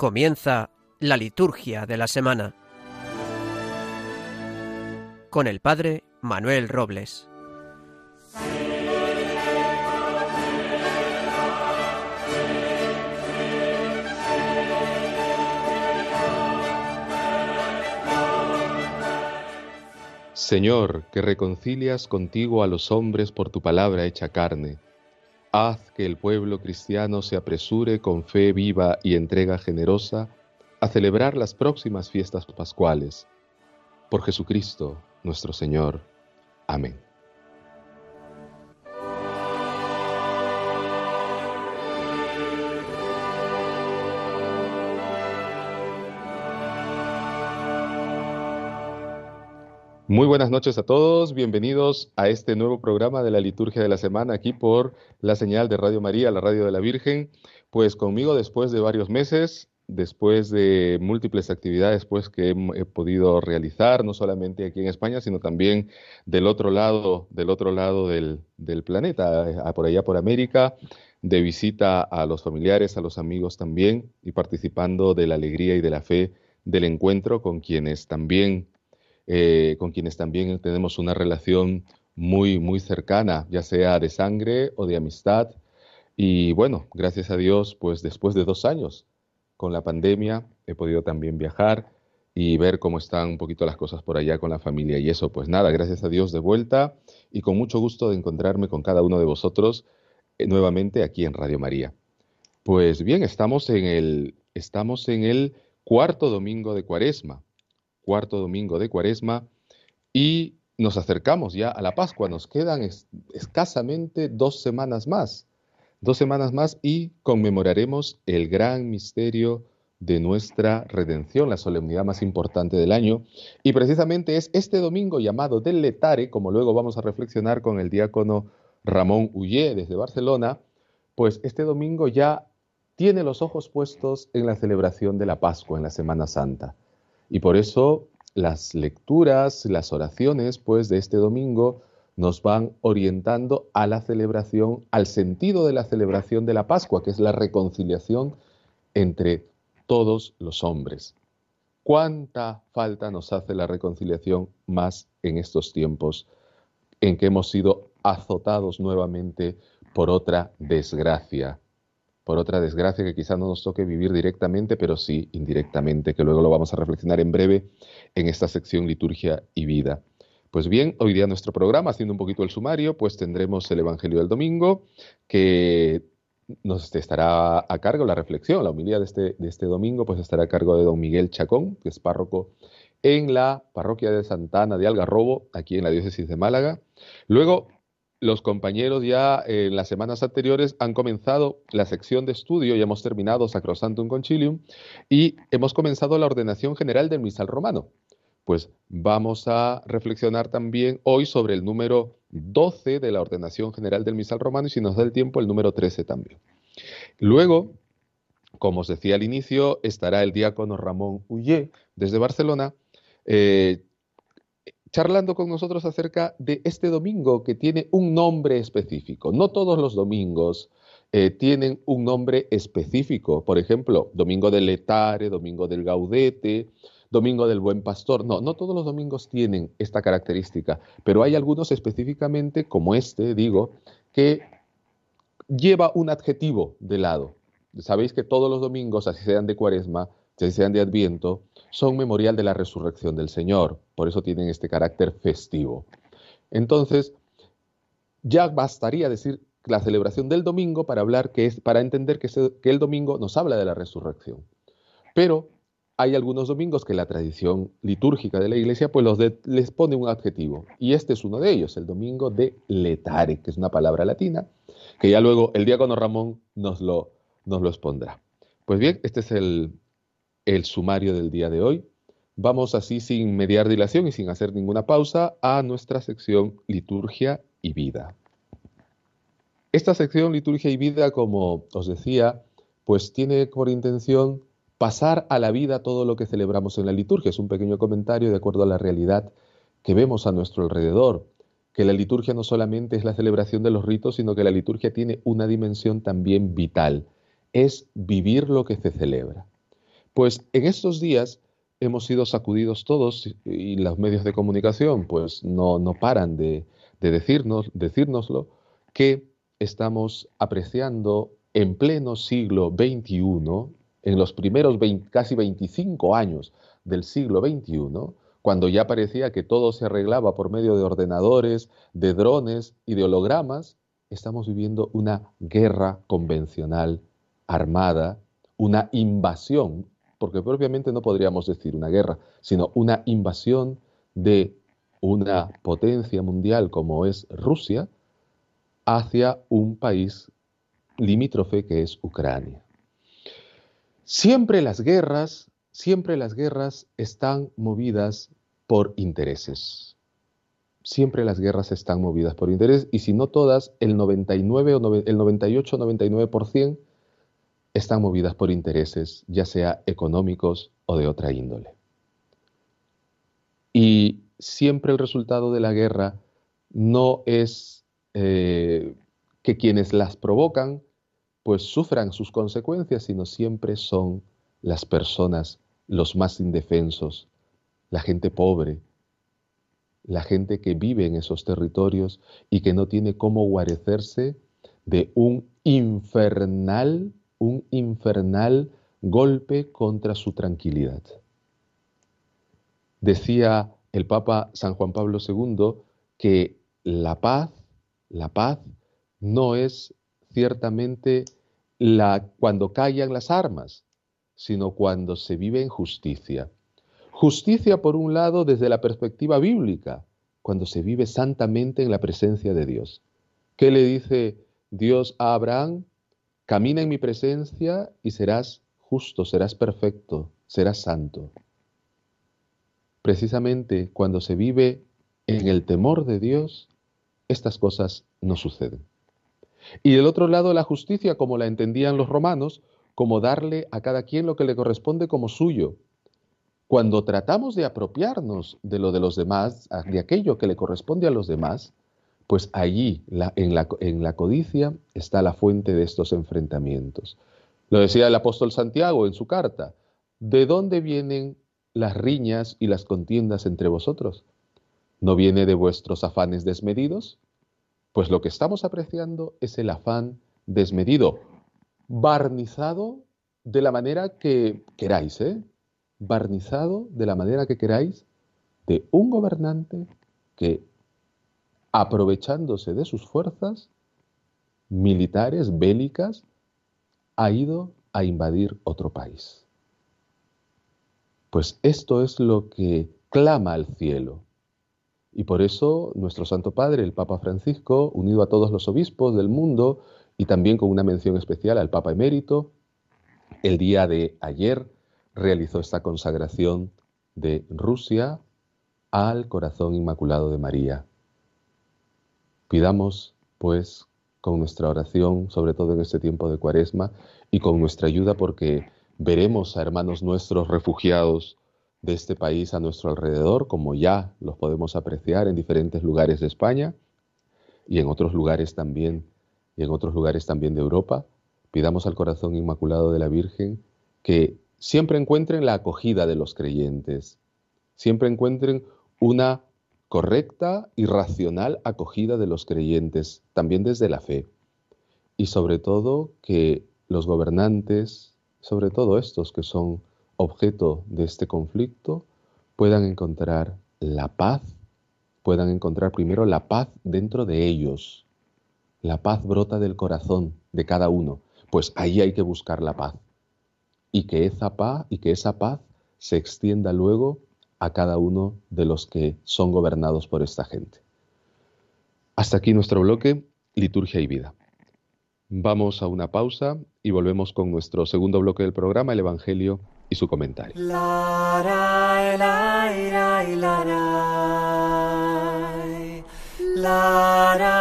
Comienza la liturgia de la semana con el Padre Manuel Robles. Señor, que reconcilias contigo a los hombres por tu palabra hecha carne, haz que el pueblo cristiano se apresure con fe viva y entrega generosa a celebrar las próximas fiestas pascuales. Por Jesucristo, nuestro Señor. Amén. Muy buenas noches a todos, bienvenidos a este nuevo programa de la liturgia de la semana aquí por la señal de Radio María, la radio de la Virgen. Pues conmigo después de varios meses, después de múltiples actividades pues, que he, podido realizar, no solamente aquí en España, sino también del otro lado, del otro lado del, del planeta, por allá por América, de visita a los familiares, a los amigos también, y participando de la alegría y de la fe del encuentro con quienes también eh, con quienes también tenemos una relación muy, muy cercana, ya sea de sangre o de amistad. Y bueno, gracias a Dios, pues después de dos años con la pandemia, he podido también viajar y ver cómo están un poquito las cosas por allá con la familia. Y eso, pues nada, gracias a Dios de vuelta y con mucho gusto de encontrarme con cada uno de vosotros eh, nuevamente aquí en Radio María. Pues bien, estamos en el, estamos en el cuarto domingo de Cuaresma cuarto domingo de Cuaresma y nos acercamos ya a la Pascua. Nos quedan escasamente dos semanas más, dos semanas más y conmemoraremos el gran misterio de nuestra redención, la solemnidad más importante del año. Y precisamente es este domingo llamado del Letare, como luego vamos a reflexionar con el diácono Ramón Ullé desde Barcelona, pues este domingo ya tiene los ojos puestos en la celebración de la Pascua, en la Semana Santa. Y por eso las lecturas, las oraciones, pues, de este domingo nos van orientando a la celebración, al sentido de la celebración de la Pascua, que es la reconciliación entre todos los hombres. ¿Cuánta falta nos hace la reconciliación más en estos tiempos en que hemos sido azotados nuevamente por otra desgracia? Por otra desgracia que quizá no nos toque vivir directamente, pero sí indirectamente, que luego lo vamos a reflexionar en breve en esta sección liturgia y vida. Pues bien, hoy día nuestro programa, haciendo un poquito el sumario, pues tendremos el Evangelio del Domingo, que nos estará a cargo, la reflexión, la humildad de este, de este domingo, pues estará a cargo de don Miguel Chacón, que es párroco en la parroquia de Santana de Algarrobo, aquí en la diócesis de Málaga. Luego los compañeros ya en las semanas anteriores han comenzado la sección de estudio, ya hemos terminado Sacrosantum Concilium y hemos comenzado la ordenación general del misal romano. Pues vamos a reflexionar también hoy sobre el número 12 de la ordenación general del misal romano y si nos da el tiempo el número 13 también. Luego, como os decía al inicio, estará el diácono Ramón Ullé desde Barcelona, eh, charlando con nosotros acerca de este domingo que tiene un nombre específico. No todos los domingos eh, tienen un nombre específico. Por ejemplo, domingo del Letare, domingo del Gaudete, domingo del Buen Pastor. No, no todos los domingos tienen esta característica, pero hay algunos específicamente, como este, digo, que lleva un adjetivo de lado. Sabéis que todos los domingos, así sean de cuaresma, así sean de adviento, son memorial de la resurrección del Señor, por eso tienen este carácter festivo. Entonces, ya bastaría decir la celebración del domingo para hablar que es para entender que, el domingo nos habla de la resurrección. Pero hay algunos domingos que la tradición litúrgica de la iglesia pues los les pone un adjetivo y este es uno de ellos, el domingo de letare, que es una palabra latina que ya luego el diácono Ramón nos lo, nos lo expondrá. Pues bien, este es el, el sumario del día de hoy. Vamos así sin mediar dilación y sin hacer ninguna pausa a nuestra sección Liturgia y Vida. Esta sección Liturgia y Vida, como os decía, pues tiene por intención pasar a la vida todo lo que celebramos en la liturgia. Es un pequeño comentario de acuerdo a la realidad que vemos a nuestro alrededor, que la liturgia no solamente es la celebración de los ritos, sino que la liturgia tiene una dimensión también vital, es vivir lo que se celebra. Pues en estos días hemos sido sacudidos todos y los medios de comunicación pues no, no paran de, decirnos, decírnoslo, que estamos apreciando en pleno siglo XXI, en los primeros casi 25 años del siglo XXI, cuando ya parecía que todo se arreglaba por medio de ordenadores, de drones y de hologramas, estamos viviendo una guerra convencional armada, una invasión, porque propiamente no podríamos decir una guerra, sino una invasión de una potencia mundial como es Rusia hacia un país limítrofe que es Ucrania. Siempre las guerras siempre las guerras están movidas por intereses. Siempre las guerras están movidas por intereses y si no todas, el 99 o el 98 99% están movidas por intereses, ya sea económicos o de otra índole. Y siempre el resultado de la guerra no es eh, que quienes las provocan pues sufran sus consecuencias, sino siempre son las personas, los más indefensos, la gente pobre, la gente que vive en esos territorios y que no tiene cómo guarecerse de un infernal, un infernal golpe contra su tranquilidad. Decía el Papa San Juan Pablo II que la paz, la paz no es ciertamente la cuando callan las armas, sino cuando se vive en justicia. Justicia, por un lado, desde la perspectiva bíblica, cuando se vive santamente en la presencia de Dios. ¿Qué le dice Dios a Abraham? Camina en mi presencia y serás justo, serás perfecto, serás santo. Precisamente cuando se vive en el temor de Dios, estas cosas no suceden. Y del otro lado, la justicia, como la entendían los romanos, como darle a cada quien lo que le corresponde como suyo. Cuando tratamos de apropiarnos de lo de los demás, de aquello que le corresponde a los demás, pues allí, en, la, en la codicia, está la fuente de estos enfrentamientos. Lo decía el apóstol Santiago en su carta. ¿De dónde vienen las riñas y las contiendas entre vosotros? ¿No viene de vuestros afanes desmedidos? Pues lo que estamos apreciando es el afán desmedido, barnizado de la manera que queráis, ¿eh? barnizado de la manera que queráis de un gobernante que, aprovechándose de sus fuerzas militares, bélicas, ha ido a invadir otro país. Pues esto es lo que clama al cielo. Y por eso nuestro Santo Padre, el Papa Francisco, unido a todos los obispos del mundo, y también con una mención especial al Papa Emérito. El día de ayer realizó esta consagración de Rusia al corazón inmaculado de María. Pidamos, pues, con nuestra oración, sobre todo en este tiempo de cuaresma, y con nuestra ayuda, porque veremos a hermanos nuestros refugiados de este país a nuestro alrededor, como ya los podemos apreciar en diferentes lugares de España y en otros lugares también y en otros lugares también de Europa, pidamos al corazón inmaculado de la Virgen que siempre encuentren la acogida de los creyentes, siempre encuentren una correcta y racional acogida de los creyentes, también desde la fe. Y sobre todo que los gobernantes, sobre todo estos que son objeto de este conflicto, puedan encontrar la paz, puedan encontrar primero la paz dentro de ellos, la paz brota del corazón de cada uno, pues ahí hay que buscar la paz. Y que esa paz y que esa paz se extienda luego a cada uno de los que son gobernados por esta gente. Hasta aquí nuestro bloque, liturgia y vida. Vamos a una pausa y volvemos con nuestro segundo bloque del programa, el Evangelio y su comentario. La, la.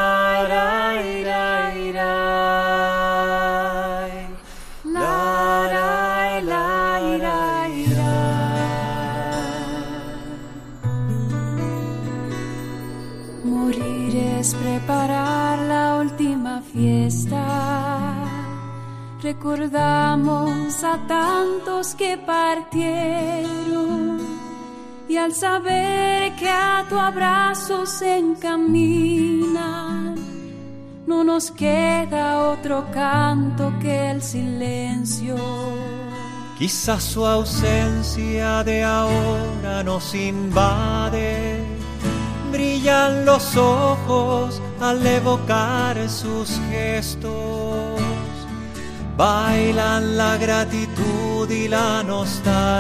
Al saber que a tu abrazo se encaminan, no nos queda otro canto que el silencio. Quizás su ausencia de ahora nos invade, brillan los ojos al evocar sus gestos, bailan la gratitud y la nostalgia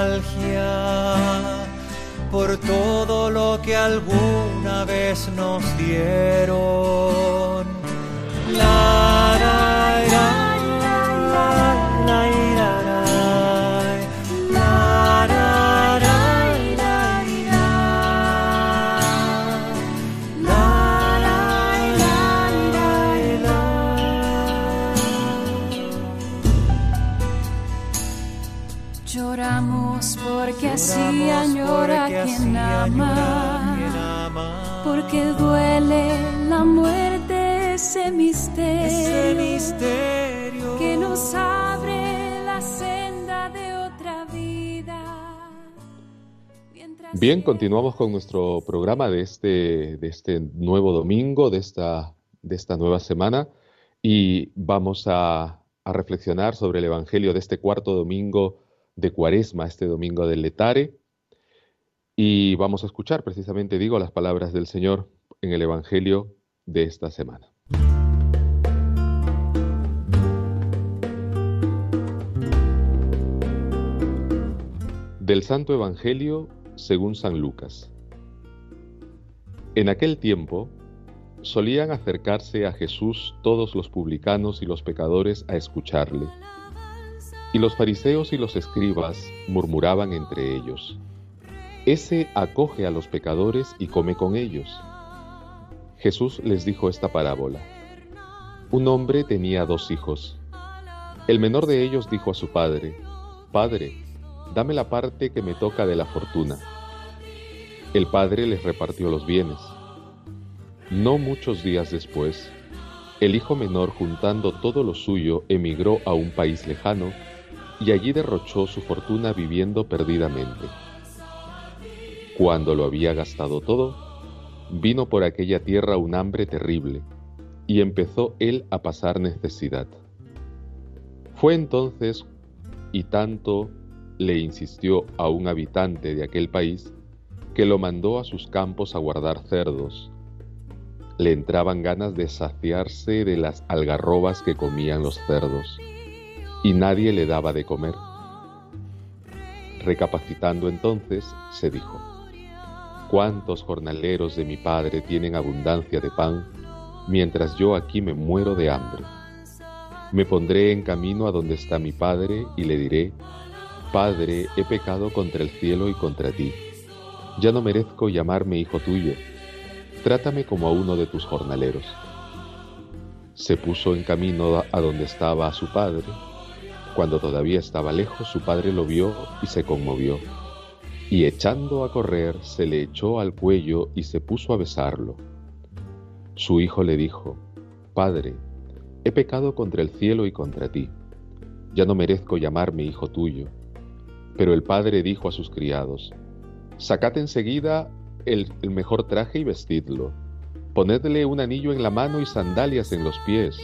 por todo lo que alguna vez nos dieron. La, ama, porque duele la muerte, ese misterio, que nos abre la senda de otra vida. Bien, continuamos con nuestro programa de este, de este nuevo domingo, de esta, de esta nueva semana, y vamos a, a reflexionar sobre el Evangelio de este cuarto domingo de Cuaresma, este domingo del Letare. Y vamos a escuchar precisamente, digo, las palabras del Señor en el Evangelio de esta semana. Del Santo Evangelio según San Lucas. En aquel tiempo solían acercarse a Jesús todos los publicanos y los pecadores a escucharle y los fariseos y los escribas murmuraban entre ellos, Ese acoge a los pecadores y come con ellos. Jesús les dijo esta parábola. Un hombre tenía dos hijos. El menor de ellos dijo a su padre, Padre, dame la parte que me toca de la fortuna. El padre les repartió los bienes. No muchos días después, el hijo menor, juntando todo lo suyo, emigró a un país lejano y allí derrochó su fortuna viviendo perdidamente. Cuando lo había gastado todo, vino por aquella tierra un hambre terrible, y empezó él a pasar necesidad. Fue entonces, y tanto le insistió a un habitante de aquel país, que lo mandó a sus campos a guardar cerdos. Le entraban ganas de saciarse de las algarrobas que comían los cerdos y nadie le daba de comer. Recapacitando entonces, se dijo, ¿cuántos jornaleros de mi padre tienen abundancia de pan, mientras yo aquí me muero de hambre? Me pondré en camino a donde está mi padre y le diré, Padre, he pecado contra el cielo y contra ti. Ya no merezco llamarme hijo tuyo. Trátame como a uno de tus jornaleros. Se puso en camino a donde estaba su padre cuando todavía estaba lejos, su padre lo vio y se conmovió, y echando a correr, se le echó al cuello y se puso a besarlo. Su hijo le dijo, Padre, he pecado contra el cielo y contra ti, ya no merezco llamarme hijo tuyo. Pero el padre dijo a sus criados, Sacad enseguida el, el mejor traje y vestidlo, ponedle un anillo en la mano y sandalias en los pies,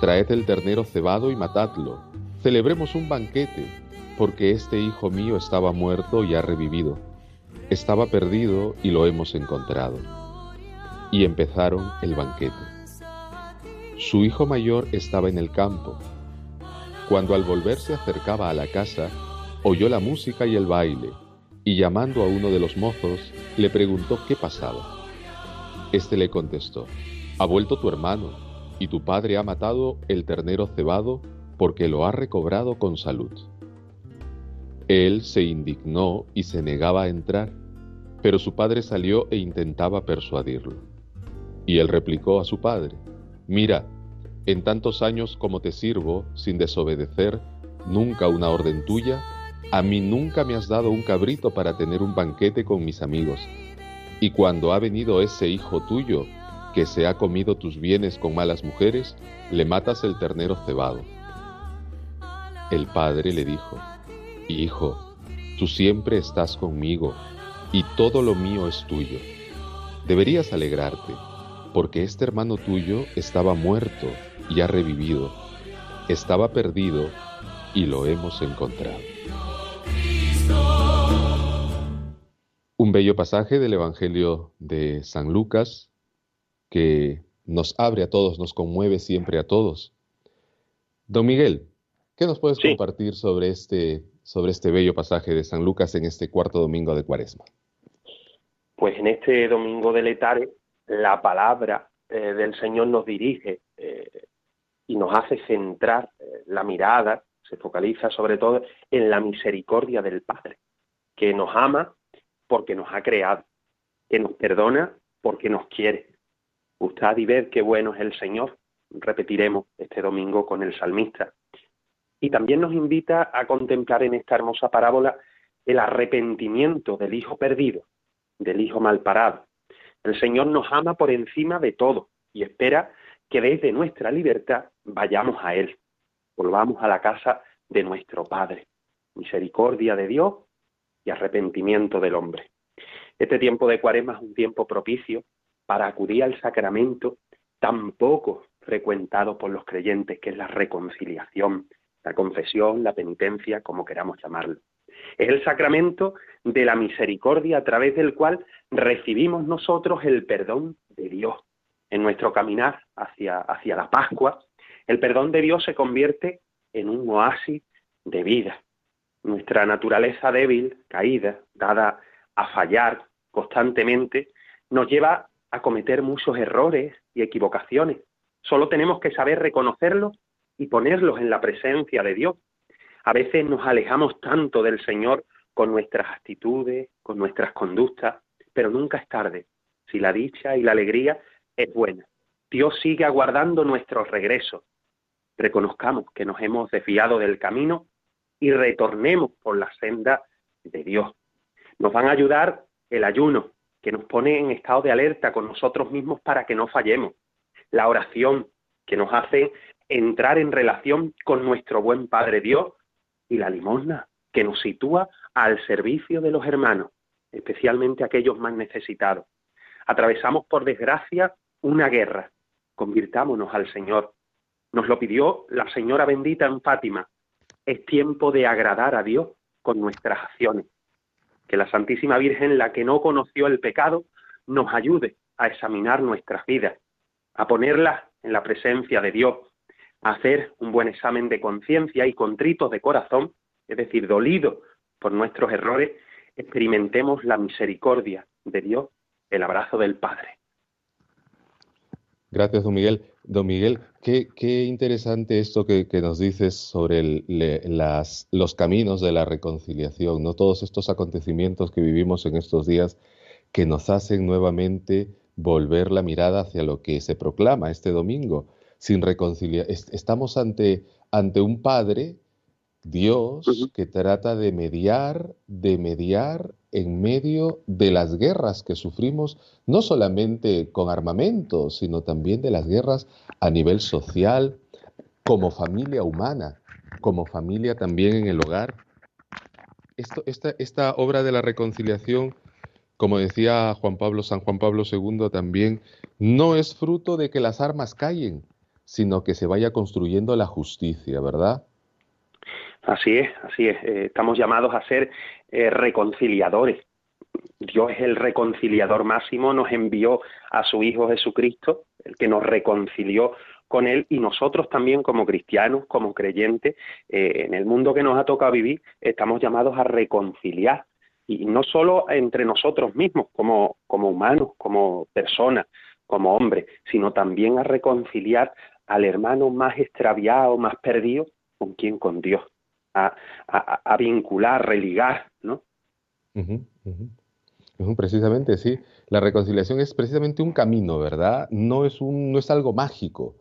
traed el ternero cebado y matadlo. Celebremos un banquete, porque este hijo mío estaba muerto y ha revivido. Estaba perdido y lo hemos encontrado. Y empezaron el banquete. Su hijo mayor estaba en el campo. Cuando al volver se acercaba a la casa, oyó la música y el baile, y llamando a uno de los mozos, le preguntó qué pasaba. Este le contestó, ha vuelto tu hermano, y tu padre ha matado el ternero cebado porque lo ha recobrado con salud. Él se indignó y se negaba a entrar, pero su padre salió e intentaba persuadirlo. Y él replicó a su padre, Mira, en tantos años como te sirvo, sin desobedecer nunca una orden tuya, a mí nunca me has dado un cabrito para tener un banquete con mis amigos. Y cuando ha venido ese hijo tuyo, que se ha comido tus bienes con malas mujeres, le matas el ternero cebado. El padre le dijo, Hijo, tú siempre estás conmigo y todo lo mío es tuyo. Deberías alegrarte, porque este hermano tuyo estaba muerto y ha revivido, estaba perdido y lo hemos encontrado. Un bello pasaje del Evangelio de San Lucas que nos abre a todos, nos conmueve siempre a todos. Don Miguel, ¿qué nos puedes compartir sobre este, sobre este bello pasaje de San Lucas en este cuarto domingo de Cuaresma? Pues en este domingo de Letare, la palabra eh, del Señor nos dirige eh, y nos hace centrar eh, la mirada, se focaliza sobre todo en la misericordia del Padre, que nos ama porque nos ha creado, que nos perdona porque nos quiere. Gustad y ved qué bueno es el Señor, repetiremos este domingo con el salmista. Y también nos invita a contemplar en esta hermosa parábola el arrepentimiento del Hijo perdido, del hijo mal parado. El Señor nos ama por encima de todo y espera que desde nuestra libertad vayamos a Él, volvamos a la casa de nuestro Padre. Misericordia de Dios y arrepentimiento del hombre. Este tiempo de cuaresma es un tiempo propicio para acudir al sacramento tan poco frecuentado por los creyentes, que es la reconciliación, la confesión, la penitencia, como queramos llamarlo. Es el sacramento de la misericordia a través del cual recibimos nosotros el perdón de Dios. En nuestro caminar hacia, hacia la Pascua, el perdón de Dios se convierte en un oasis de vida. Nuestra naturaleza débil, caída, dada a fallar constantemente, nos lleva a cometer muchos errores y equivocaciones. Solo tenemos que saber reconocerlos y ponerlos en la presencia de Dios a veces nos alejamos tanto del Señor con nuestras actitudes, con nuestras conductas, pero nunca es tarde. Si la dicha y la alegría es buena. Dios sigue aguardando nuestro regreso. Reconozcamos que nos hemos desviado del camino y retornemos por la senda de Dios. Nos van a ayudar el ayuno, que nos pone en estado de alerta con nosotros mismos para que no fallemos. La oración, que nos hace entrar en relación con nuestro buen Padre Dios y la limosna, que nos sitúa al servicio de los hermanos, especialmente aquellos más necesitados. Atravesamos, por desgracia, una guerra. Convirtámonos al Señor. Nos lo pidió la Señora bendita en Fátima. Es tiempo de agradar a Dios con nuestras acciones. Que la Santísima Virgen, la que no conoció el pecado, nos ayude a examinar nuestras vidas, a ponerlas en la presencia de Dios, hacer un buen examen de conciencia y contritos de corazón, es decir, dolido por nuestros errores, experimentemos la misericordia de Dios, el abrazo del Padre. Gracias, don Miguel. Don Miguel, qué, qué interesante esto que, nos dices sobre los caminos de la reconciliación, ¿no? Todos estos acontecimientos que vivimos en estos días que nos hacen nuevamente volver la mirada hacia lo que se proclama este domingo, sin reconciliar. Estamos ante, ante un Padre, Dios, que trata de mediar, de mediar en medio de las guerras que sufrimos, no solamente con armamento, sino también de las guerras a nivel social, como familia humana, como familia también en el hogar. Esto, esta, esta obra de la reconciliación, como decía Juan Pablo, San Juan Pablo II también, no es fruto de que las armas callen, sino que se vaya construyendo la justicia, ¿verdad? Así es, así es. Eh, estamos llamados a ser eh, reconciliadores. Dios es el reconciliador máximo, nos envió a su Hijo Jesucristo, el que nos reconcilió con Él y nosotros también como cristianos, como creyentes, eh, en el mundo que nos ha tocado vivir, estamos llamados a reconciliar. Y no solo entre nosotros mismos, como, como humanos, como personas, como hombres, sino también a reconciliar al hermano más extraviado, más perdido, con quién, con Dios, a, a, vincular, religar, ¿no? Precisamente, sí. La reconciliación es precisamente un camino, ¿verdad? No es, un, no es algo mágico,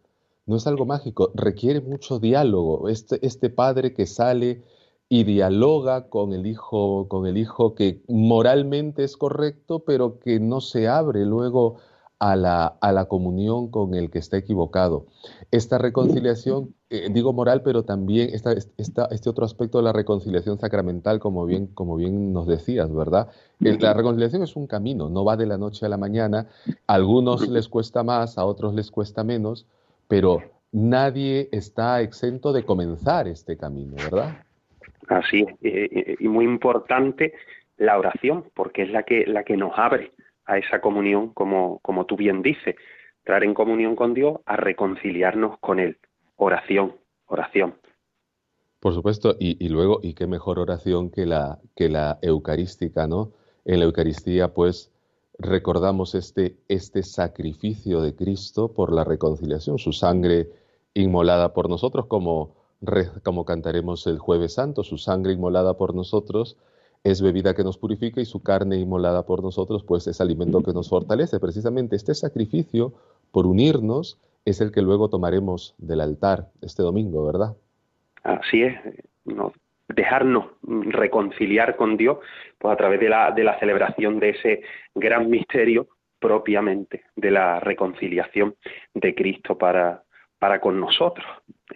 no es algo mágico, requiere mucho diálogo. Este, este padre que sale y dialoga con el hijo, con el hijo que moralmente es correcto, pero que no se abre luego a la, a la comunión con el que está equivocado. Esta reconciliación, eh, digo moral, pero también esta, este otro aspecto de la reconciliación sacramental, como bien, como bien nos decías, ¿verdad? La reconciliación es un camino, no va de la noche a la mañana. A algunos les cuesta más, a otros les cuesta menos, pero nadie está exento de comenzar este camino, ¿verdad? Así es, y muy importante la oración, porque es la que, la que nos abre a esa comunión, como, como tú bien dices, entrar en comunión con Dios, a reconciliarnos con Él. Oración, oración. Por supuesto, y, luego, y qué mejor oración que la, que la eucarística, ¿no? En la Eucaristía, pues, recordamos este, este sacrificio de Cristo por la reconciliación, su sangre inmolada por nosotros, como, como cantaremos el jueves santo, su sangre inmolada por nosotros, es bebida que nos purifica y su carne inmolada por nosotros, pues es alimento que nos fortalece. Precisamente este sacrificio por unirnos es el que luego tomaremos del altar este domingo, ¿verdad? Así es, dejarnos reconciliar con Dios pues a través de la, de la celebración de ese gran misterio propiamente de la reconciliación de Cristo para, para con nosotros,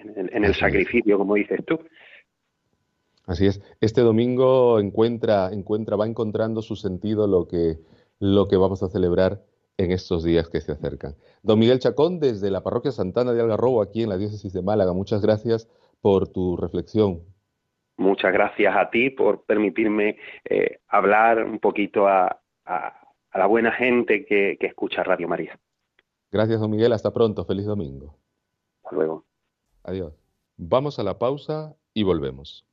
en el sacrificio, como dices tú. Así es. Este domingo encuentra, encuentra, va encontrando su sentido lo que, lo que vamos a celebrar en estos días que se acercan. Don Miguel Chacón, desde la parroquia Santana de Algarrobo, aquí en la diócesis de Málaga, muchas gracias por tu reflexión. Muchas gracias a ti por permitirme eh, hablar un poquito a, la buena gente que, que escucha Radio María. Gracias, don Miguel. Hasta pronto. Feliz domingo. Hasta luego. Adiós. Vamos a la pausa y volvemos.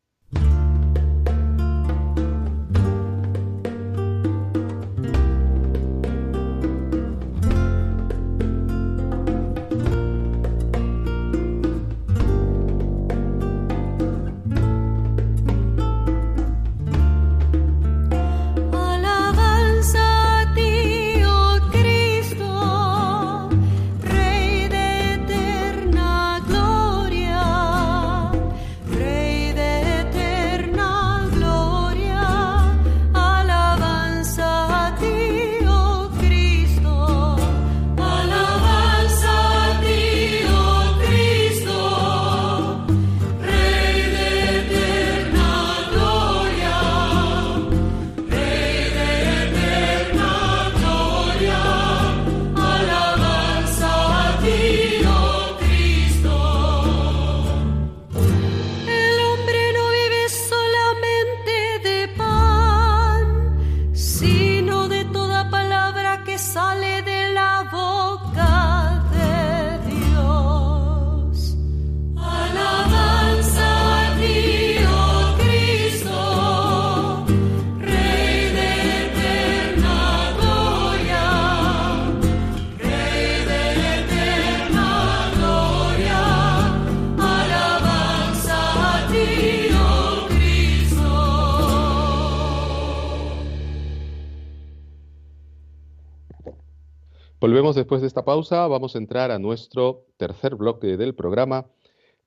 Volvemos después de esta pausa, vamos a entrar a nuestro tercer bloque del programa,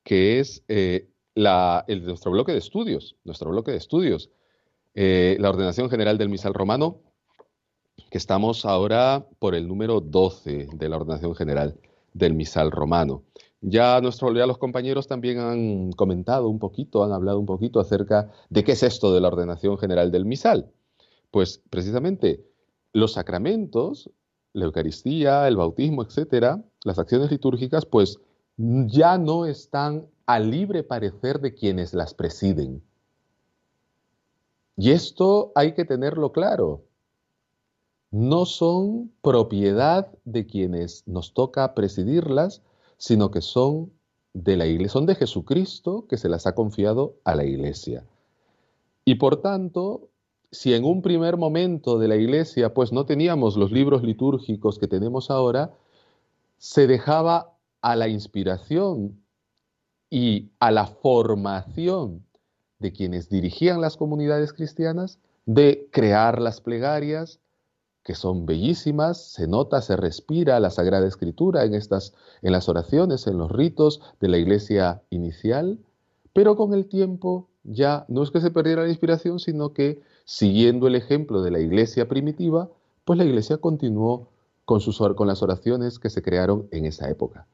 que es eh, el, nuestro bloque de estudios, nuestro bloque de estudios, eh, la ordenación general del misal romano, que estamos ahora por el número 12 de la ordenación general del misal romano. Ya, nuestro, ya los compañeros también han comentado un poquito, han hablado un poquito acerca de qué es esto de la ordenación general del misal. Pues precisamente los sacramentos la Eucaristía, el bautismo, etcétera, las acciones litúrgicas, pues ya no están a libre parecer de quienes las presiden. Y esto hay que tenerlo claro. No son propiedad de quienes nos toca presidirlas, sino que son de la iglesia, son de Jesucristo que se las ha confiado a la iglesia. Y por tanto, si en un primer momento de la iglesia pues no teníamos los libros litúrgicos que tenemos ahora, se dejaba a la inspiración y a la formación de quienes dirigían las comunidades cristianas de crear las plegarias, que son bellísimas, se nota, se respira la Sagrada Escritura en, estas, en las oraciones, en los ritos de la iglesia inicial, pero con el tiempo ya no es que se perdiera la inspiración, sino que siguiendo el ejemplo de la iglesia primitiva, pues la iglesia continuó con, sus, con las oraciones que se crearon en esa época.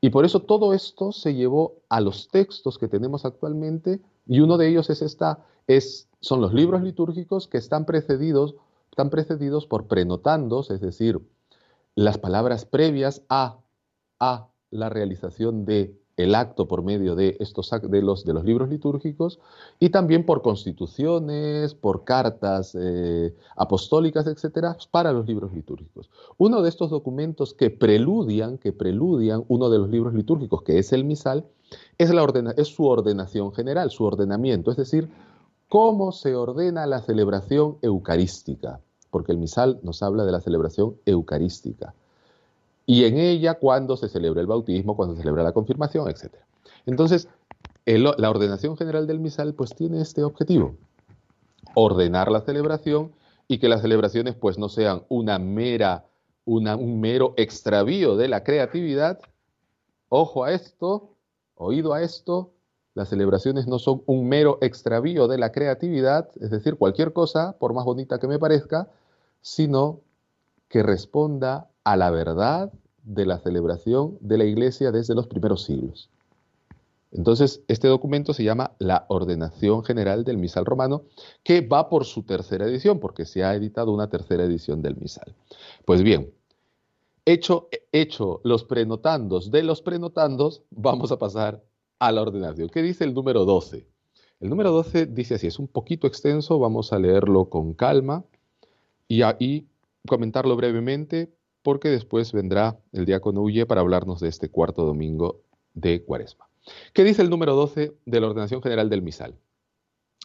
Y por eso todo esto se llevó a los textos que tenemos actualmente y uno de ellos es esta, es, son los libros litúrgicos que están precedidos, están precedidos por prenotandos, es decir, las palabras previas a, a la realización de el acto por medio de estos de los, de los libros litúrgicos y también por constituciones, por cartas eh, apostólicas, etcétera, para los libros litúrgicos. Uno de estos documentos que preludian, que preludian uno de los libros litúrgicos, que es el misal, es, la es su ordenación general, su ordenamiento, es decir, cómo se ordena la celebración eucarística, porque el misal nos habla de la celebración eucarística y en ella cuando se celebra el bautismo, cuando se celebra la confirmación, etc. Entonces, la ordenación general del misal pues tiene este objetivo, ordenar la celebración y que las celebraciones pues no sean una mera, un mero extravío de la creatividad. Ojo a esto, oído a esto, las celebraciones no son un mero extravío de la creatividad, es decir, cualquier cosa, por más bonita que me parezca, sino que responda a la verdad de la celebración de la Iglesia desde los primeros siglos. Entonces, este documento se llama La Ordenación General del Misal Romano, que va por su tercera edición, porque se ha editado una tercera edición del Misal. Pues bien, hecho, hecho los prenotandos de los prenotandos, vamos a pasar a la ordenación. ¿Qué dice el número 12? El número 12 dice así, es un poquito extenso, vamos a leerlo con calma y, y comentarlo brevemente porque después vendrá el diácono Huye para hablarnos de este cuarto domingo de Cuaresma. ¿Qué dice el número 12 de la Ordenación General del Misal?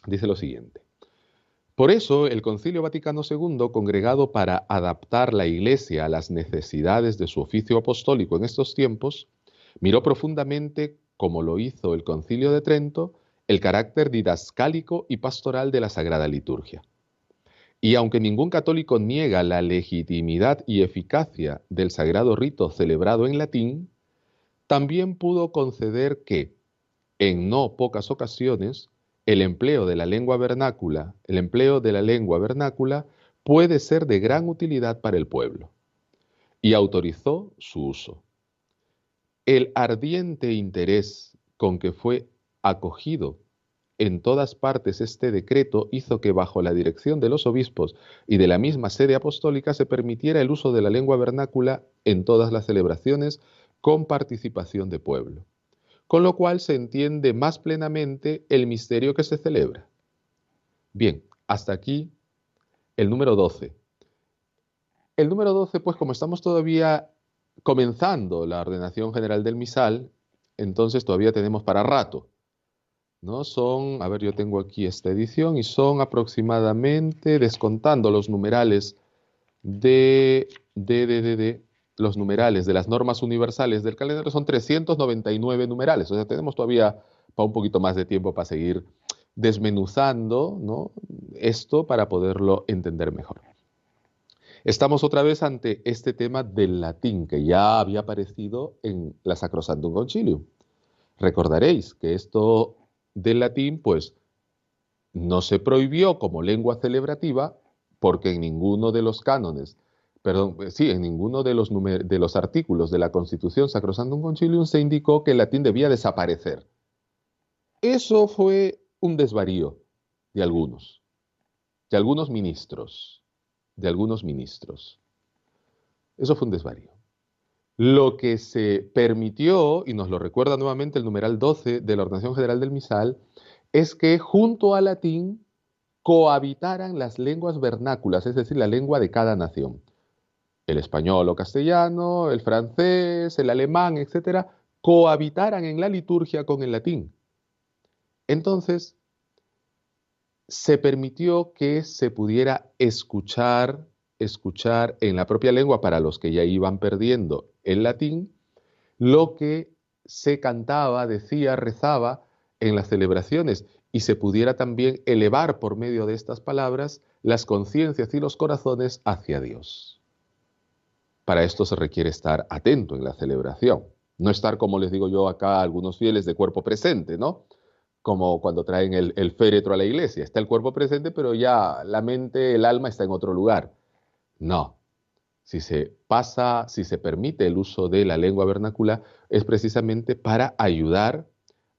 Dice lo siguiente. Por eso el Concilio Vaticano II, congregado para adaptar la Iglesia a las necesidades de su oficio apostólico en estos tiempos, miró profundamente, como lo hizo el Concilio de Trento, el carácter didascálico y pastoral de la Sagrada Liturgia. Y aunque ningún católico niega la legitimidad y eficacia del sagrado rito celebrado en latín, también pudo conceder que, en no pocas ocasiones, el empleo de la lengua vernácula, el empleo de la lengua vernácula puede ser de gran utilidad para el pueblo, y autorizó su uso. El ardiente interés con que fue acogido en todas partes este decreto hizo que bajo la dirección de los obispos y de la misma sede apostólica se permitiera el uso de la lengua vernácula en todas las celebraciones con participación de pueblo, con lo cual se entiende más plenamente el misterio que se celebra. Bien, hasta aquí el número 12. El número 12, pues como estamos todavía comenzando la ordenación general del misal, entonces todavía tenemos para rato. ¿No? Son, a ver, yo tengo aquí esta edición y son aproximadamente, descontando los numerales de, de, de, de, los numerales de las normas universales del calendario, son 399 numerales. O sea, tenemos todavía para un poquito más de tiempo para seguir desmenuzando ¿no? esto para poderlo entender mejor. Estamos otra vez ante este tema del latín que ya había aparecido en la Sacrosantum Concilium. Recordaréis que esto del latín, pues no se prohibió como lengua celebrativa porque en ninguno de los cánones, perdón, sí, en ninguno de los, de los artículos de la Constitución Sacrosantum Concilium se indicó que el latín debía desaparecer. Eso fue un desvarío de algunos, de algunos ministros, de algunos ministros. Eso fue un desvarío. Lo que se permitió, y nos lo recuerda nuevamente el numeral 12 de la Ordenación General del Misal, es que junto al latín cohabitaran las lenguas vernáculas, es decir, la lengua de cada nación. El español o castellano, el francés, el alemán, etcétera, cohabitaran en la liturgia con el latín. Entonces, se permitió que se pudiera escuchar escuchar en la propia lengua para los que ya iban perdiendo el latín lo que se cantaba, decía, rezaba en las celebraciones y se pudiera también elevar por medio de estas palabras las conciencias y los corazones hacia Dios. Para esto se requiere estar atento en la celebración, no estar, como les digo yo acá, algunos fieles de cuerpo presente, ¿no? Como cuando traen el, el féretro a la iglesia, está el cuerpo presente, pero ya la mente, el alma está en otro lugar. No. Si se pasa, si se permite el uso de la lengua vernácula, es precisamente para ayudar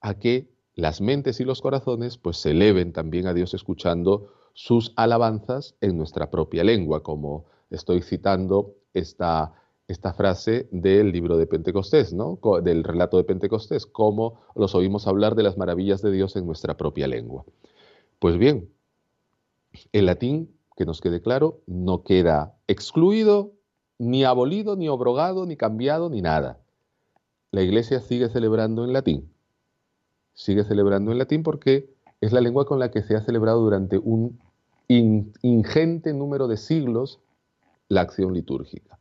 a que las mentes y los corazones pues se eleven también a Dios escuchando sus alabanzas en nuestra propia lengua, como estoy citando esta, esta frase del libro de Pentecostés, ¿no? del relato de Pentecostés, cómo los oímos hablar de las maravillas de Dios en nuestra propia lengua. Pues bien, el latín, que nos quede claro, no queda excluido, ni abolido, ni obrogado, ni cambiado, ni nada. La Iglesia sigue celebrando en latín. Sigue celebrando en latín porque es la lengua con la que se ha celebrado durante un ingente número de siglos la acción litúrgica.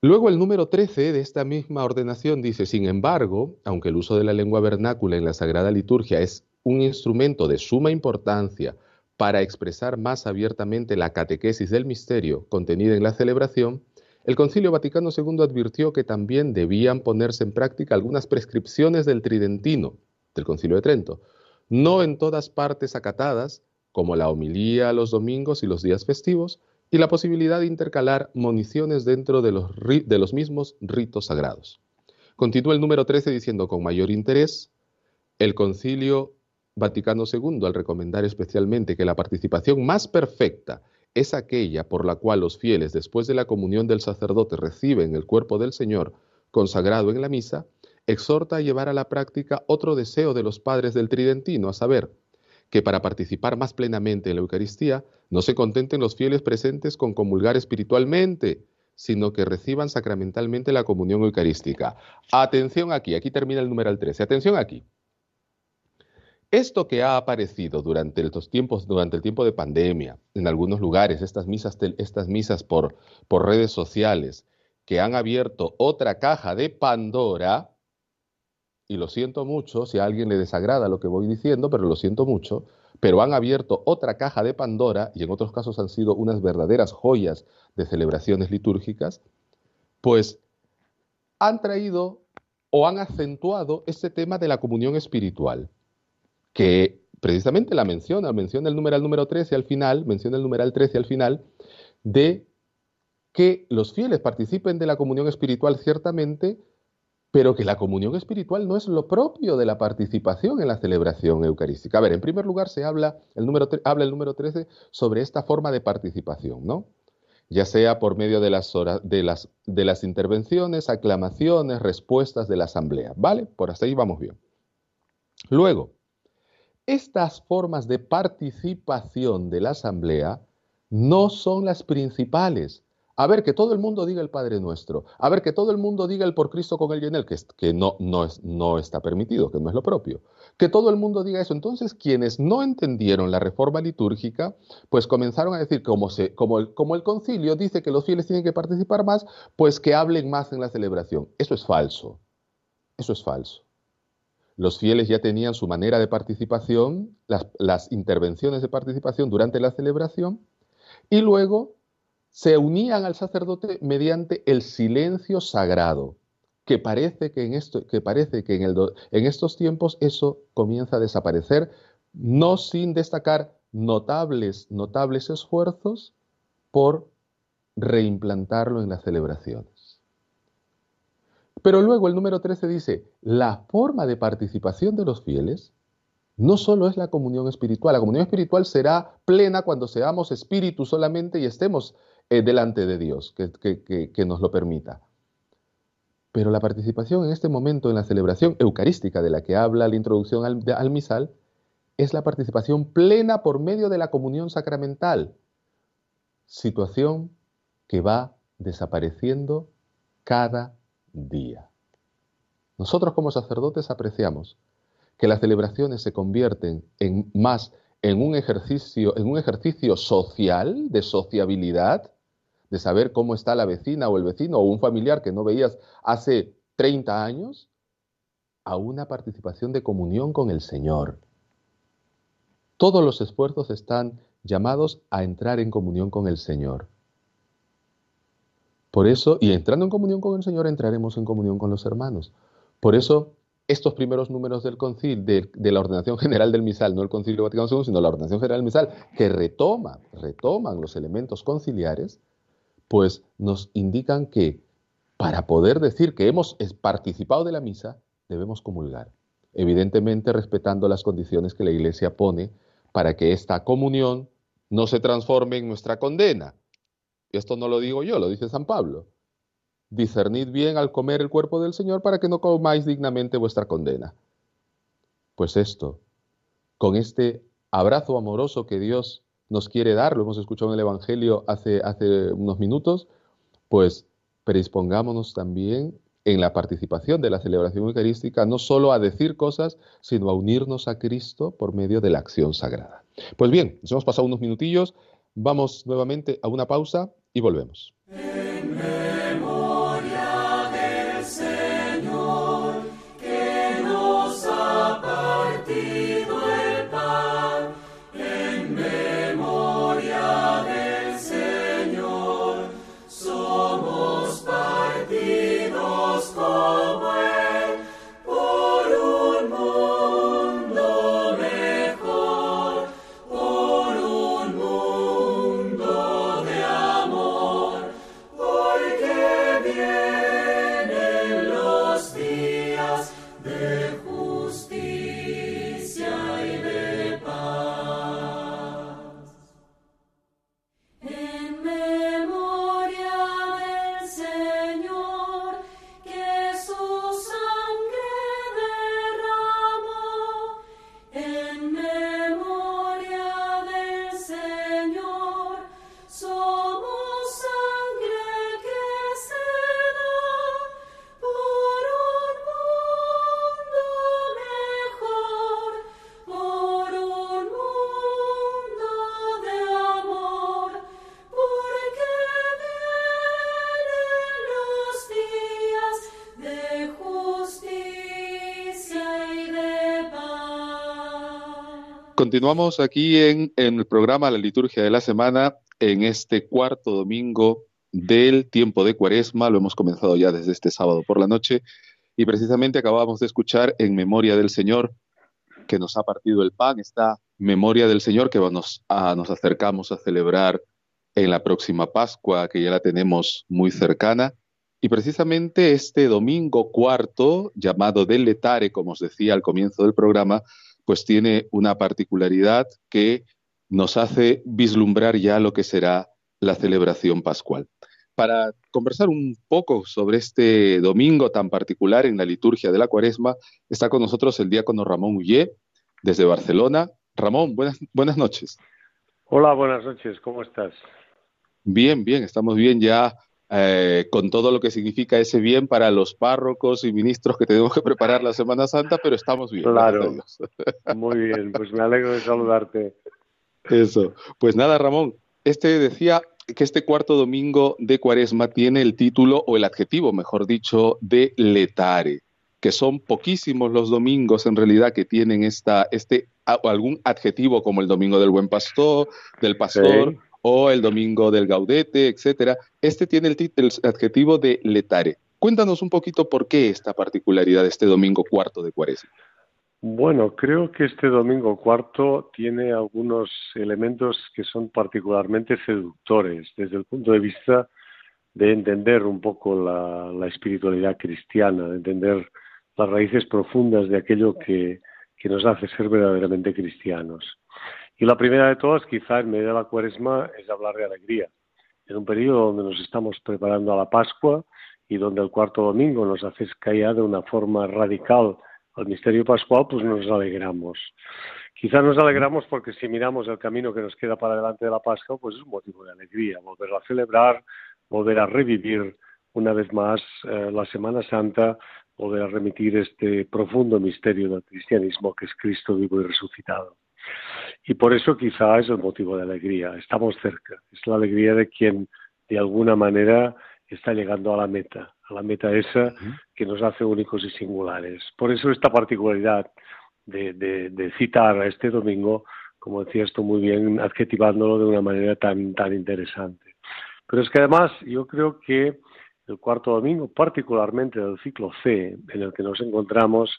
Luego el número 13 de esta misma ordenación dice, sin embargo, aunque el uso de la lengua vernácula en la Sagrada Liturgia es un instrumento de suma importancia para expresar más abiertamente la catequesis del misterio contenida en la celebración, el Concilio Vaticano II advirtió que también debían ponerse en práctica algunas prescripciones del Tridentino, del Concilio de Trento, no en todas partes acatadas, como la homilía los domingos y los días festivos, y la posibilidad de intercalar municiones dentro de los, de los mismos ritos sagrados. Continúa el número 13 diciendo con mayor interés, el concilio Vaticano II, al recomendar especialmente que la participación más perfecta es aquella por la cual los fieles después de la comunión del sacerdote reciben el cuerpo del Señor consagrado en la misa, exhorta a llevar a la práctica otro deseo de los padres del Tridentino, a saber, que para participar más plenamente en la Eucaristía no se contenten los fieles presentes con comulgar espiritualmente, sino que reciban sacramentalmente la comunión eucarística. Atención aquí, aquí termina el numeral 13. Atención aquí. Esto que ha aparecido durante estos tiempos, durante el tiempo de pandemia, en algunos lugares, estas misas, estas misas por, por redes sociales, que han abierto otra caja de Pandora, y lo siento mucho si a alguien le desagrada lo que voy diciendo, pero lo siento mucho, pero han abierto otra caja de Pandora y en otros casos han sido unas verdaderas joyas de celebraciones litúrgicas, pues han traído o han acentuado este tema de la comunión espiritual, que precisamente la menciona, menciona el numeral número 13 al final, menciona el numeral 13 al final, de que los fieles participen de la comunión espiritual ciertamente, pero que la comunión espiritual no es lo propio de la participación en la celebración eucarística. A ver, en primer lugar se habla el número, habla el número 13 sobre esta forma de participación, ¿no? Ya sea por medio de las, de, las, de las intervenciones, aclamaciones, respuestas de la asamblea, ¿vale? Por hasta ahí vamos bien. Luego, estas formas de participación de la asamblea no son las principales, a ver, que todo el mundo diga el Padre Nuestro. A ver, que todo el mundo diga el por Cristo con el y en él, que, que no, no, es, no está permitido, que no es lo propio. Que todo el mundo diga eso. Entonces, quienes no entendieron la reforma litúrgica, pues comenzaron a decir, como, se, como, el, como el concilio dice que los fieles tienen que participar más, pues que hablen más en la celebración. Eso es falso. Eso es falso. Los fieles ya tenían su manera de participación, las, intervenciones de participación durante la celebración, y luego se unían al sacerdote mediante el silencio sagrado, que parece que en, en, estos tiempos eso comienza a desaparecer, no sin destacar notables, notables esfuerzos por reimplantarlo en las celebraciones. Pero luego el número 13 dice, la forma de participación de los fieles no solo es la comunión espiritual, la comunión espiritual será plena cuando seamos espíritu solamente y estemos eh, delante de Dios, que, nos lo permita. Pero la participación en este momento en la celebración eucarística de la que habla la introducción al, al misal es la participación plena por medio de la comunión sacramental, situación que va desapareciendo cada día. Nosotros como sacerdotes apreciamos que las celebraciones se convierten en más en un ejercicio, en un ejercicio social, de sociabilidad, de saber cómo está la vecina o el vecino o un familiar que no veías hace 30 años, a una participación de comunión con el Señor. Todos los esfuerzos están llamados a entrar en comunión con el Señor. Por eso, y entrando en comunión con el Señor, entraremos en comunión con los hermanos. Por eso, estos primeros números del concilio, de, de, la ordenación general del misal, no el concilio Vaticano II, sino la ordenación general del misal, que retoma, retoman los elementos conciliares, pues nos indican que para poder decir que hemos participado de la misa, debemos comulgar, evidentemente respetando las condiciones que la Iglesia pone para que esta comunión no se transforme en nuestra condena. Y esto no lo digo yo, lo dice San Pablo. Discernid bien al comer el cuerpo del Señor para que no comáis dignamente vuestra condena. Pues esto, con este abrazo amoroso que Dios nos quiere dar, lo hemos escuchado en el Evangelio hace, hace unos minutos, pues predispongámonos también en la participación de la celebración eucarística, no solo a decir cosas, sino a unirnos a Cristo por medio de la acción sagrada. Pues bien, nos hemos pasado unos minutillos, vamos nuevamente a una pausa y volvemos. Continuamos aquí en, el programa La Liturgia de la Semana, en este cuarto domingo del tiempo de Cuaresma. Lo hemos comenzado ya desde este sábado por la noche y precisamente acabamos de escuchar en memoria del Señor que nos ha partido el pan, esta memoria del Señor que nos, nos acercamos a celebrar en la próxima Pascua, que ya la tenemos muy cercana. Y precisamente este domingo cuarto, llamado del Letare, como os decía al comienzo del programa, pues tiene una particularidad que nos hace vislumbrar ya lo que será la celebración pascual. Para conversar un poco sobre este domingo tan particular en la liturgia de la cuaresma, está con nosotros el diácono Ramón Ullé, desde Barcelona. Ramón, buenas, buenas noches. Hola, buenas noches, ¿cómo estás? Bien, bien, estamos bien ya eh, con todo lo que significa ese bien para los párrocos y ministros que tenemos que preparar la Semana Santa, pero estamos bien. Claro. Muy bien, pues me alegro de saludarte. Eso. Pues nada, Ramón, este decía que este cuarto domingo de Cuaresma tiene el título o el adjetivo, mejor dicho, de letare, que son poquísimos los domingos en realidad que tienen esta, este algún adjetivo como el domingo del buen pastor, del pastor o el domingo del gaudete, etcétera. Este tiene el, el adjetivo de letare. Cuéntanos un poquito por qué esta particularidad de este domingo cuarto de Cuaresma. Bueno, creo que este domingo cuarto tiene algunos elementos que son particularmente seductores desde el punto de vista de entender un poco la, espiritualidad cristiana, de entender las raíces profundas de aquello que, que nos hace ser verdaderamente cristianos. Y la primera de todas, quizá en medio de la cuaresma, es hablar de alegría. En un periodo donde nos estamos preparando a la Pascua y donde el cuarto domingo nos acerca ya de una forma radical al misterio pascual, pues nos alegramos. Quizá nos alegramos porque si miramos el camino que nos queda para delante de la Pascua, pues es un motivo de alegría, volver a celebrar, volver a revivir una vez más eh, la Semana Santa, volver a remitir este profundo misterio del cristianismo que es Cristo vivo y resucitado. Y por eso quizá es el motivo de alegría. Estamos cerca. Es la alegría de quien de alguna manera está llegando a la meta, a la meta esa que nos hace únicos y singulares. Por eso esta particularidad de, de, citar a este domingo, como decías tú muy bien, adjetivándolo de una manera tan, tan interesante. Pero es que además yo creo que el cuarto domingo, particularmente del ciclo C, en el que nos encontramos,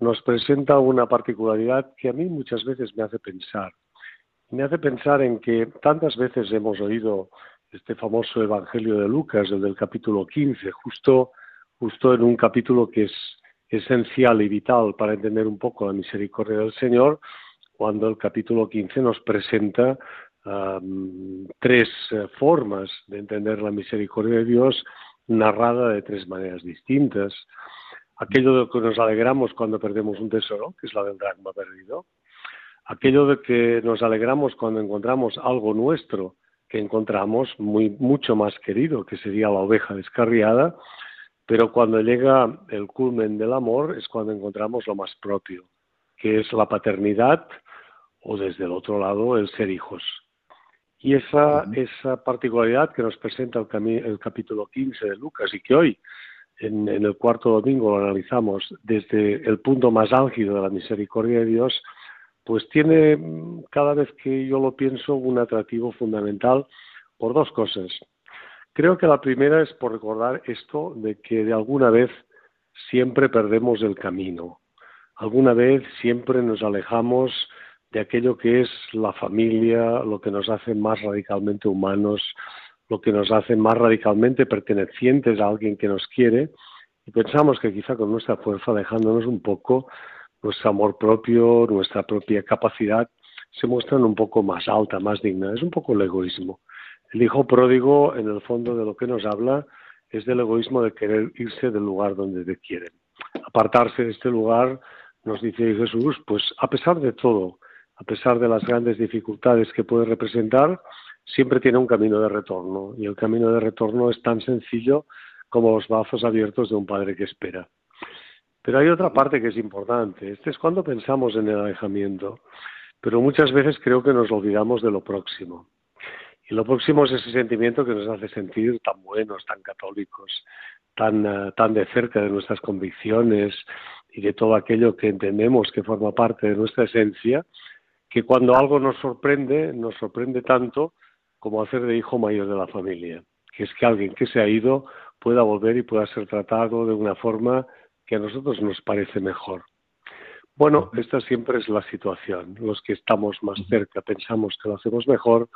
nos presenta una particularidad que a mí muchas veces me hace pensar. Me hace pensar en que tantas veces hemos oído este famoso Evangelio de Lucas, el del capítulo 15, justo, justo en un capítulo que es esencial y vital para entender un poco la misericordia del Señor, cuando el capítulo 15 nos presenta tres eh, formas de entender la misericordia de Dios narrada de tres maneras distintas. Aquello de que nos alegramos cuando perdemos un tesoro, que es la del dragma perdido. Aquello de que nos alegramos cuando encontramos algo nuestro, que encontramos muy, mucho más querido, que sería la oveja descarriada, pero cuando llega el culmen del amor es cuando encontramos lo más propio, que es la paternidad o desde el otro lado el ser hijos. Y esa, esa particularidad que nos presenta el, el, capítulo 15 de Lucas y que hoy en, el cuarto domingo lo analizamos desde el punto más álgido de la misericordia de Dios, pues tiene cada vez que yo lo pienso un atractivo fundamental por dos cosas. Creo que la primera es por recordar esto de que de alguna vez siempre perdemos el camino. Alguna vez siempre nos alejamos de aquello que es la familia, lo que nos hace más radicalmente humanos, lo que nos hace más radicalmente pertenecientes a alguien que nos quiere, y pensamos que quizá con nuestra fuerza, dejándonos un poco, nuestro amor propio, nuestra propia capacidad, se muestran un poco más alta, más digna. Es un poco el egoísmo. El hijo pródigo, en el fondo de lo que nos habla, es del egoísmo de querer irse del lugar donde te quieren. Apartarse de este lugar, nos dice Jesús, pues a pesar de todo, a pesar de las grandes dificultades que puede representar, siempre tiene un camino de retorno. Y el camino de retorno es tan sencillo como los brazos abiertos de un padre que espera. Pero hay otra parte que es importante. Este es cuando pensamos en el alejamiento. Pero muchas veces creo que nos olvidamos de lo próximo. Y lo próximo es ese sentimiento que nos hace sentir tan buenos, tan católicos, tan, eh, tan de cerca de nuestras convicciones y de todo aquello que entendemos que forma parte de nuestra esencia, que cuando algo nos sorprende, nos sorprende tanto como hacer de hijo mayor de la familia, que es que alguien que se ha ido pueda volver y pueda ser tratado de una forma que a nosotros nos parece mejor. Bueno, esta siempre es la situación. Los que estamos más cerca pensamos que lo hacemos mejor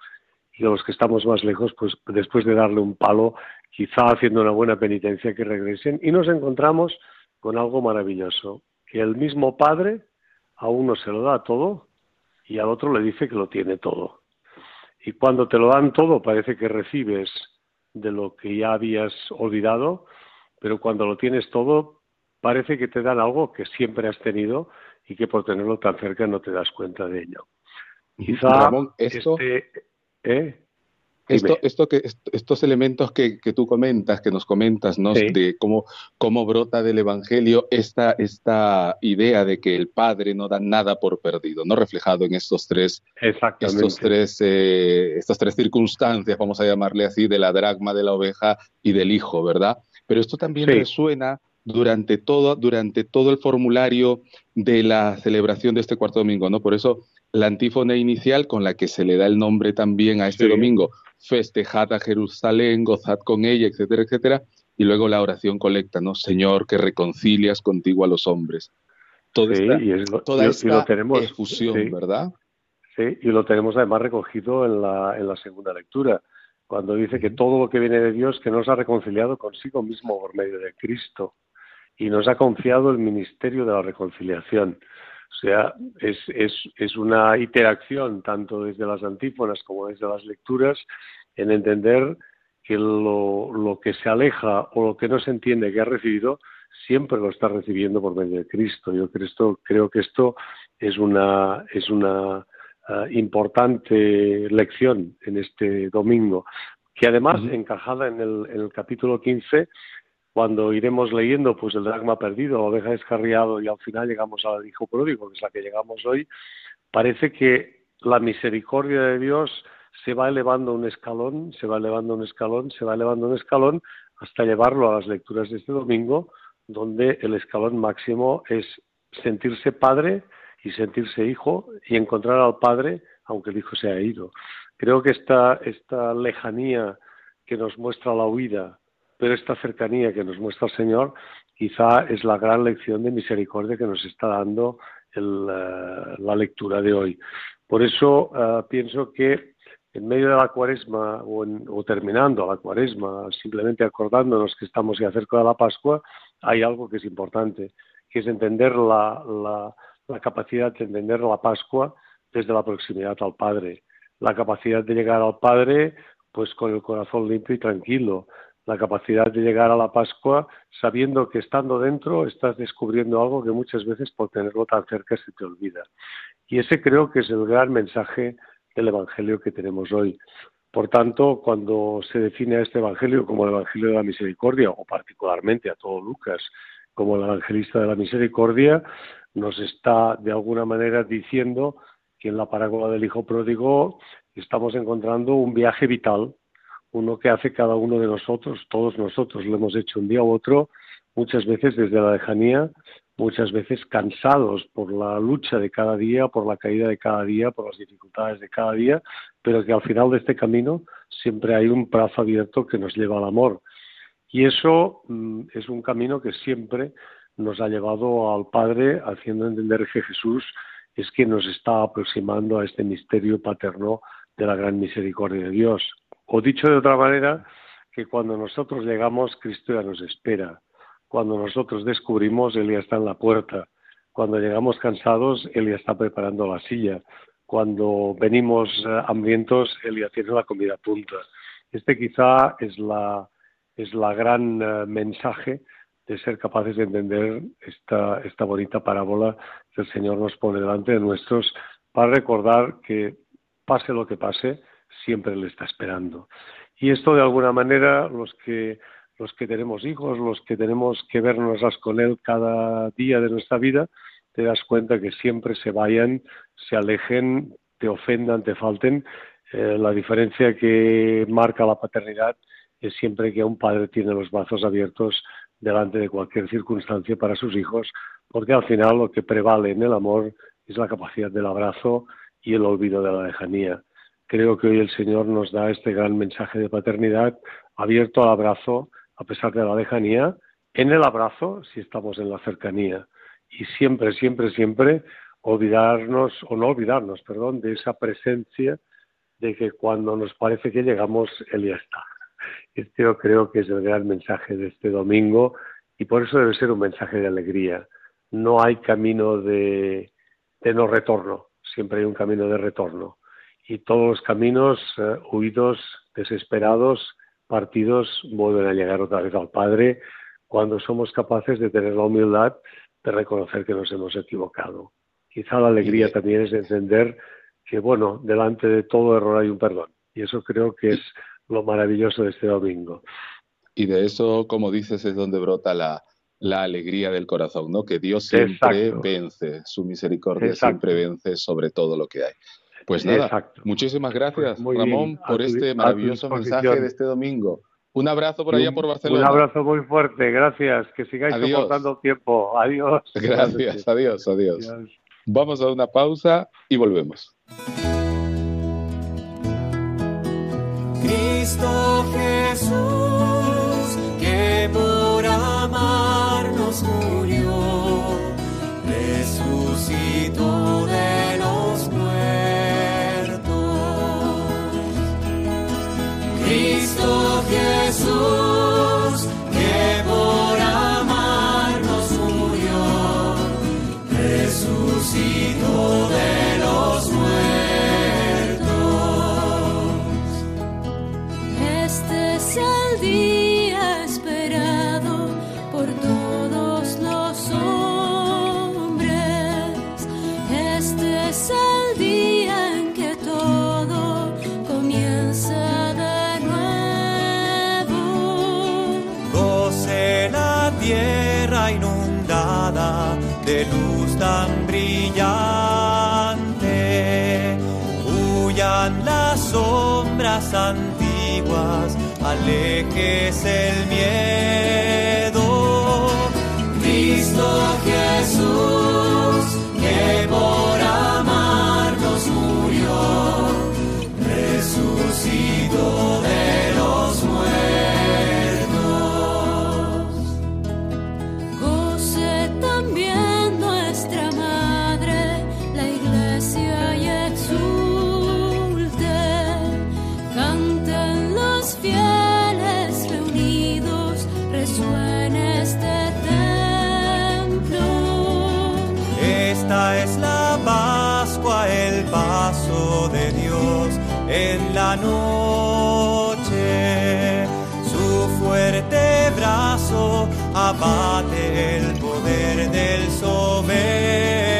y los que estamos más lejos, pues después de darle un palo, quizá haciendo una buena penitencia, que regresen y nos encontramos con algo maravilloso, que el mismo Padre a uno se lo da todo y al otro le dice que lo tiene todo. Y cuando te lo dan todo parece que recibes de lo que ya habías olvidado, pero cuando lo tienes todo parece que te dan algo que siempre has tenido y que por tenerlo tan cerca no te das cuenta de ello. Quizá este, ¿Eh? Esto, esto que, estos elementos que, tú comentas, que nos comentas, ¿no? De cómo, cómo brota del Evangelio esta, esta idea de que el Padre no da nada por perdido, ¿no? Reflejado en estos tres, estos tres, eh, estas tres circunstancias, vamos a llamarle así, de la dragma de la oveja y del hijo, ¿verdad? Pero esto también resuena durante todo, durante todo el formulario de la celebración de este cuarto domingo, ¿no? Por eso la antífona inicial con la que se le da el nombre también a este domingo, festejad a Jerusalén, gozad con ella, etcétera, etcétera, y luego la oración colecta, ¿no? Señor, que reconcilias contigo a los hombres. Toda esta, y toda esta efusión, ¿verdad? Sí, y lo tenemos además recogido en la, en la segunda lectura, cuando dice que todo lo que viene de Dios, que nos ha reconciliado consigo mismo por medio de Cristo y nos ha confiado el ministerio de la reconciliación. O sea, es, es, es una interacción tanto desde las antífonas como desde las lecturas en entender que lo, lo, que se aleja o lo que no se entiende que ha recibido, siempre lo está recibiendo por medio de Cristo. Yo creo, creo que esto es una, es una uh, importante lección en este domingo, que además, uh -huh. encajada en el, en el capítulo 15, cuando iremos leyendo pues el dragma perdido, oveja descarriado y al final llegamos al hijo pródigo, que es la que llegamos hoy, parece que la misericordia de Dios se va elevando un escalón, se va elevando un escalón, se va elevando un escalón hasta llevarlo a las lecturas de este domingo, donde el escalón máximo es sentirse padre y sentirse hijo y encontrar al padre aunque el hijo se ha ido. Creo que esta, esta lejanía que nos muestra la huida pero esta cercanía que nos muestra el Señor quizá es la gran lección de misericordia que nos está dando el, uh, la lectura de hoy. Por eso uh, pienso que en medio de la cuaresma o, terminando la cuaresma, simplemente acordándonos que estamos ya cerca de la Pascua, hay algo que es importante, que es entender la, la capacidad de entender la Pascua desde la proximidad al Padre, la capacidad de llegar al Padre pues con el corazón limpio y tranquilo, la capacidad de llegar a la Pascua sabiendo que estando dentro estás descubriendo algo que muchas veces por tenerlo tan cerca se te olvida. Y ese creo que es el gran mensaje del Evangelio que tenemos hoy. Por tanto, cuando se define a este Evangelio como el Evangelio de la Misericordia, o particularmente a todo Lucas como el Evangelista de la Misericordia, nos está de alguna manera diciendo que en la parábola del Hijo Pródigo estamos encontrando un viaje vital, uno que hace cada uno de nosotros, todos nosotros lo hemos hecho un día u otro, muchas veces desde la lejanía, muchas veces cansados por la lucha de cada día, por la caída de cada día, por las dificultades de cada día, pero que al final de este camino siempre hay un brazo abierto que nos lleva al amor. Y eso mm, es un camino que siempre nos ha llevado al Padre, haciendo entender que Jesús es quien nos está aproximando a este misterio paterno de la gran misericordia de Dios. O dicho de otra manera, que cuando nosotros llegamos, Cristo ya nos espera. Cuando nosotros descubrimos, Él ya está en la puerta. Cuando llegamos cansados, Él ya está preparando la silla. Cuando venimos eh, hambrientos, Él ya tiene la comida a punta. Este quizá es la, es la gran eh, mensaje de ser capaces de entender esta, esta bonita parábola que el Señor nos pone delante de nuestros para recordar que pase lo que pase, siempre le está esperando. Y esto de alguna manera los que los que tenemos hijos, los que tenemos que vernos con él cada día de nuestra vida, te das cuenta que siempre se vayan, se alejen, te ofendan, te falten. Eh, la diferencia que marca la paternidad es siempre que un padre tiene los brazos abiertos delante de cualquier circunstancia para sus hijos, porque al final lo que prevale en el amor es la capacidad del abrazo y el olvido de la lejanía. Creo que hoy el Señor nos da este gran mensaje de paternidad abierto al abrazo a pesar de la lejanía, en el abrazo si estamos en la cercanía y siempre, siempre, siempre olvidarnos o no olvidarnos, perdón, de esa presencia de que cuando nos parece que llegamos, Él ya está. Este yo creo que es el gran mensaje de este domingo y por eso debe ser un mensaje de alegría. No hay camino de, de no retorno, siempre hay un camino de retorno. Y todos los caminos eh, huidos, desesperados, partidos vuelven a llegar otra vez al Padre cuando somos capaces de tener la humildad de reconocer que nos hemos equivocado. Quizá la alegría también es entender que, bueno, delante de todo error hay un perdón. Y eso creo que es lo maravilloso de este domingo. Y de eso, como dices, es donde brota la, la alegría del corazón, ¿no? Que Dios siempre vence, su misericordia siempre vence sobre todo lo que hay. Pues nada, muchísimas gracias, pues Ramón, por este maravilloso mensaje de este domingo. Un abrazo por allá por Barcelona. Un abrazo muy fuerte, gracias. Que sigáis soportando tiempo. Adiós. Gracias, adiós, adiós. Vamos a una pausa y volvemos. Cristo Jesús, alejes el miedo. La noche. Su fuerte brazo abate el poder del soberbio.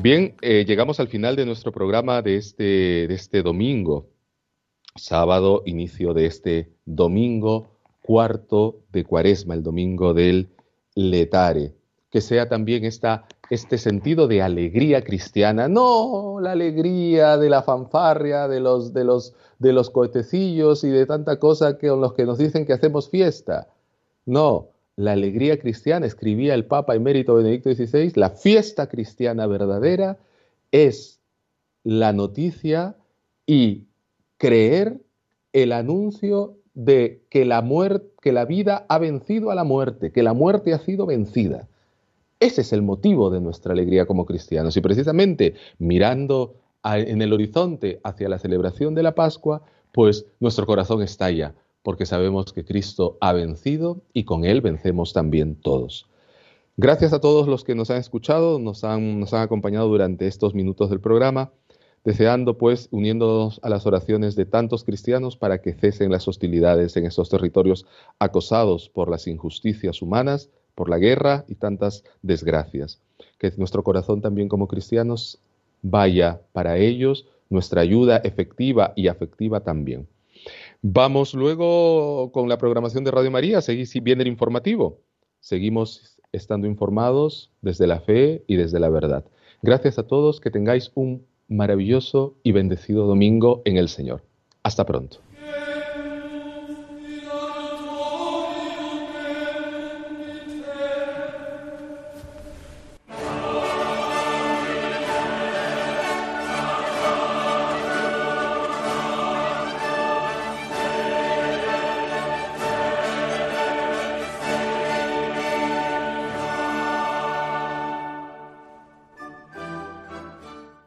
Bien, eh, llegamos al final de nuestro programa de este, de este domingo, sábado, inicio de este domingo cuarto de cuaresma, el domingo del letare. Que sea también esta, este sentido de alegría cristiana, no la alegría de la fanfarria, de los, de los, de los cohetecillos y de tanta cosa que, con los que nos dicen que hacemos fiesta. No, la alegría cristiana, escribía el Papa emérito Benedicto XVI, la fiesta cristiana verdadera es la noticia y creer el anuncio de que la, que la vida ha vencido a la muerte, que la muerte ha sido vencida. Ese es el motivo de nuestra alegría como cristianos. Y precisamente mirando en el horizonte hacia la celebración de la Pascua, pues nuestro corazón estalla, porque sabemos que Cristo ha vencido y con Él vencemos también todos. Gracias a todos los que nos han escuchado, nos han, acompañado durante estos minutos del programa deseando pues, uniéndonos a las oraciones de tantos cristianos para que cesen las hostilidades en estos territorios acosados por las injusticias humanas, por la guerra y tantas desgracias. Que nuestro corazón también como cristianos vaya para ellos, nuestra ayuda efectiva y afectiva también. Vamos luego con la programación de Radio María, seguir viene el informativo. Seguimos estando informados desde la fe y desde la verdad. Gracias a todos, que tengáis un maravilloso y bendecido domingo en el Señor. Hasta pronto.